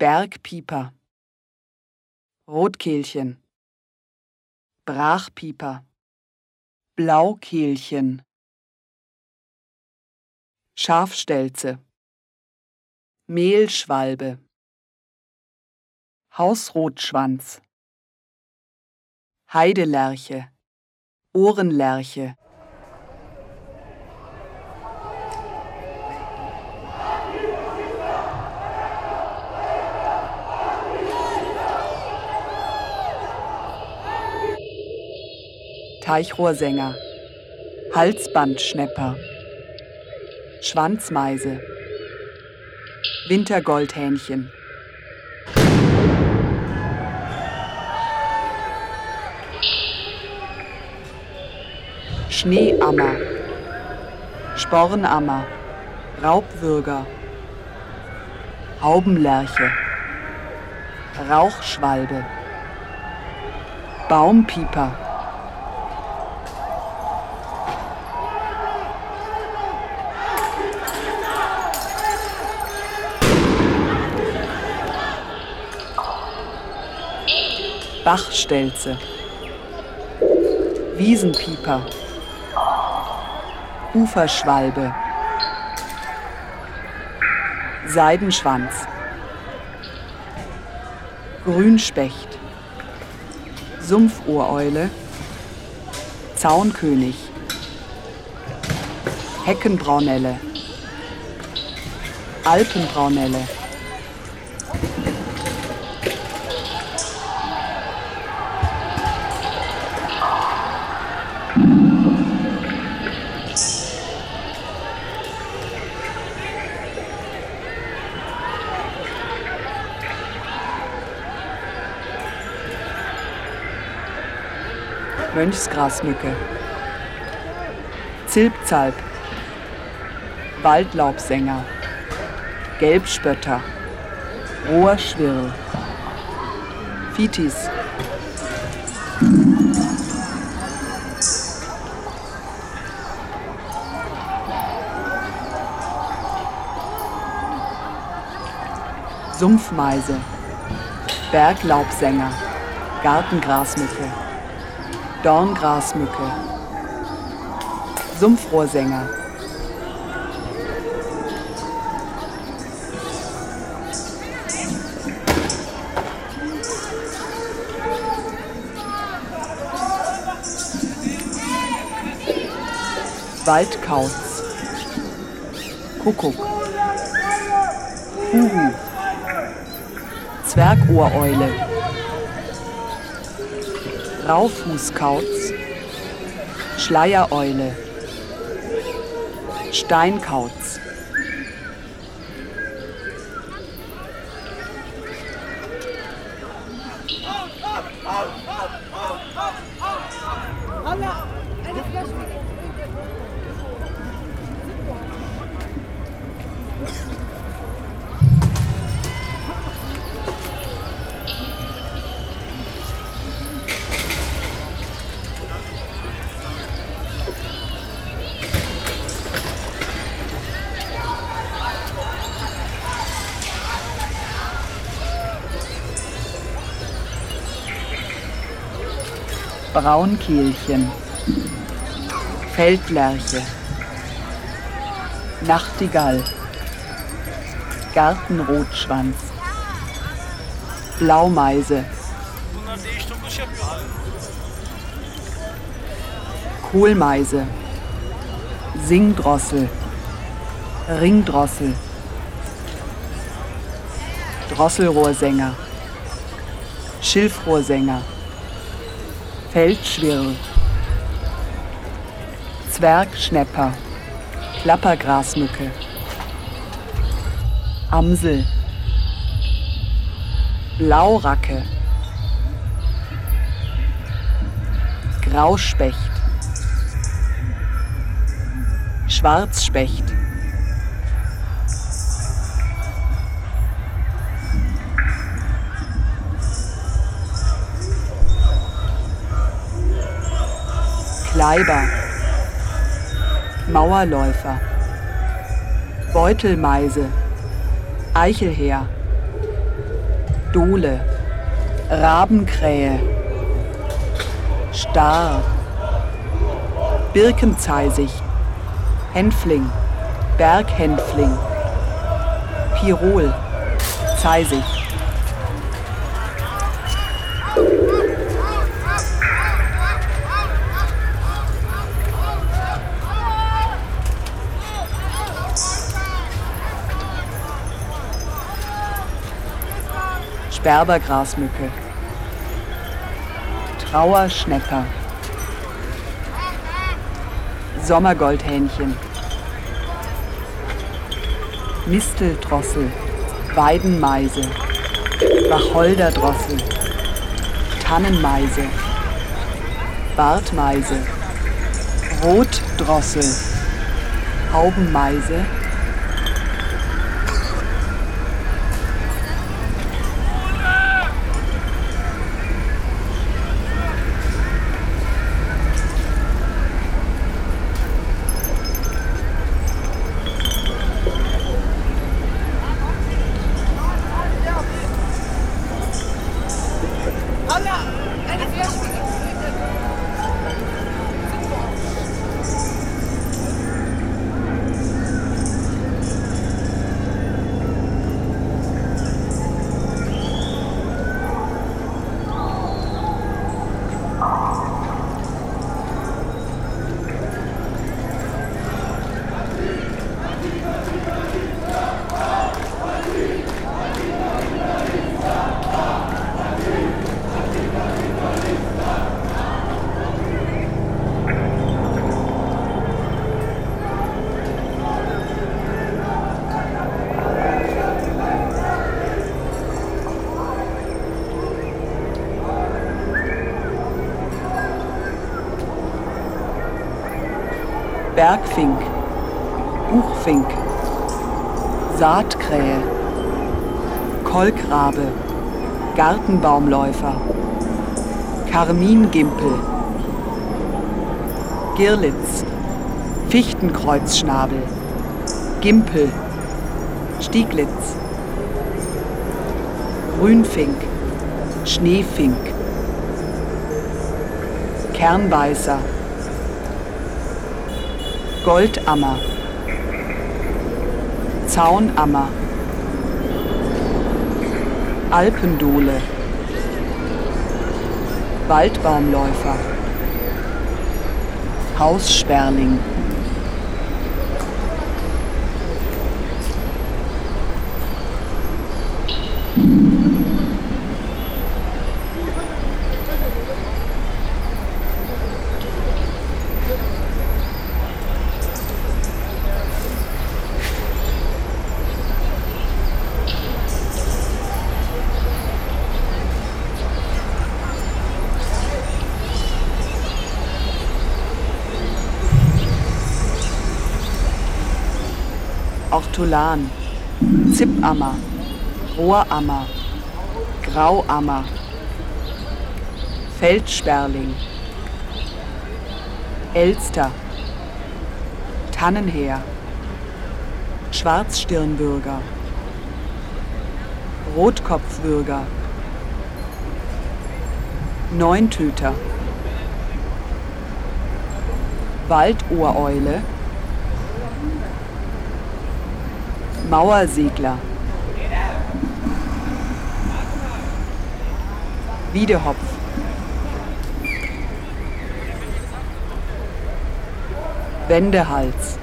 Bergpieper, Rotkehlchen, Brachpieper, Blaukehlchen, Schafstelze, Mehlschwalbe, Hausrotschwanz, Heidelerche, Ohrenlerche, Teichrohrsänger, Halsbandschnepper, Schwanzmeise, Wintergoldhähnchen. Schneeammer, Spornammer, Raubwürger, Haubenlerche, Rauchschwalbe, Baumpieper. Bachstelze, Wiesenpieper, Uferschwalbe, Seidenschwanz, Grünspecht, Sumpfohreule, Zaunkönig, Heckenbraunelle, Alpenbraunelle. Mönchsgrasmücke, Zilpzalp, Waldlaubsänger, Gelbspötter, Rohrschwirl, Fitis, Sumpfmeise, Berglaubsänger, Gartengrasmücke, Dorngrasmücke, Sumpfrohrsänger, Waldkauz, Kuckuck, Huhu, Zwergohreule, Raufußkauz, Schleiereule, Steinkauz. Braunkehlchen, Feldlerche, Nachtigall, Gartenrotschwanz, Blaumeise, Kohlmeise, Singdrossel, Ringdrossel, Drosselrohrsänger, Schilfrohrsänger, Feldschwirl, Zwergschnepper, Klappergrasmücke, Amsel, Blauracke, Grauspecht, Schwarzspecht, Kleiber, Mauerläufer, Beutelmeise, Eichelheer, Dole, Rabenkrähe, Star, Birkenzeisig, Hänfling, Berghänfling, Pirol, Zeisig. Sperbergrasmücke, Trauerschnepper, Sommergoldhähnchen, Misteldrossel, Weidenmeise, Wacholderdrossel, Tannenmeise, Bartmeise, Rotdrossel, Haubenmeise, Bergfink, Buchfink, Saatkrähe, Kolkrabe, Gartenbaumläufer, Karmingimpel, Girlitz, Fichtenkreuzschnabel, Gimpel, Stieglitz, Grünfink, Schneefink, Kernbeißer, Goldammer, Zaunammer, Alpendole, Waldbaumläufer, Haussperling. Ortolan, Zippammer, Rohrammer, Grauammer, Feldsperling, Elster, Tannenheer, Schwarzstirnbürger, Rotkopfwürger, Neuntüter, Waldohreule, Mauersegler, Wiedehopf, Wendehals,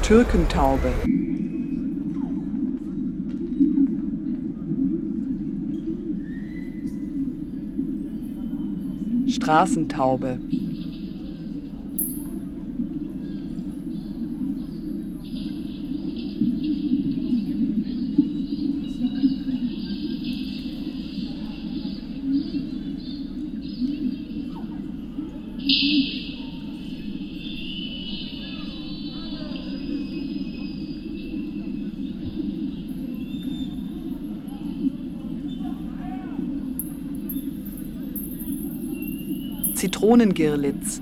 Türkentaube. Straßentaube. Zitronengirlitz,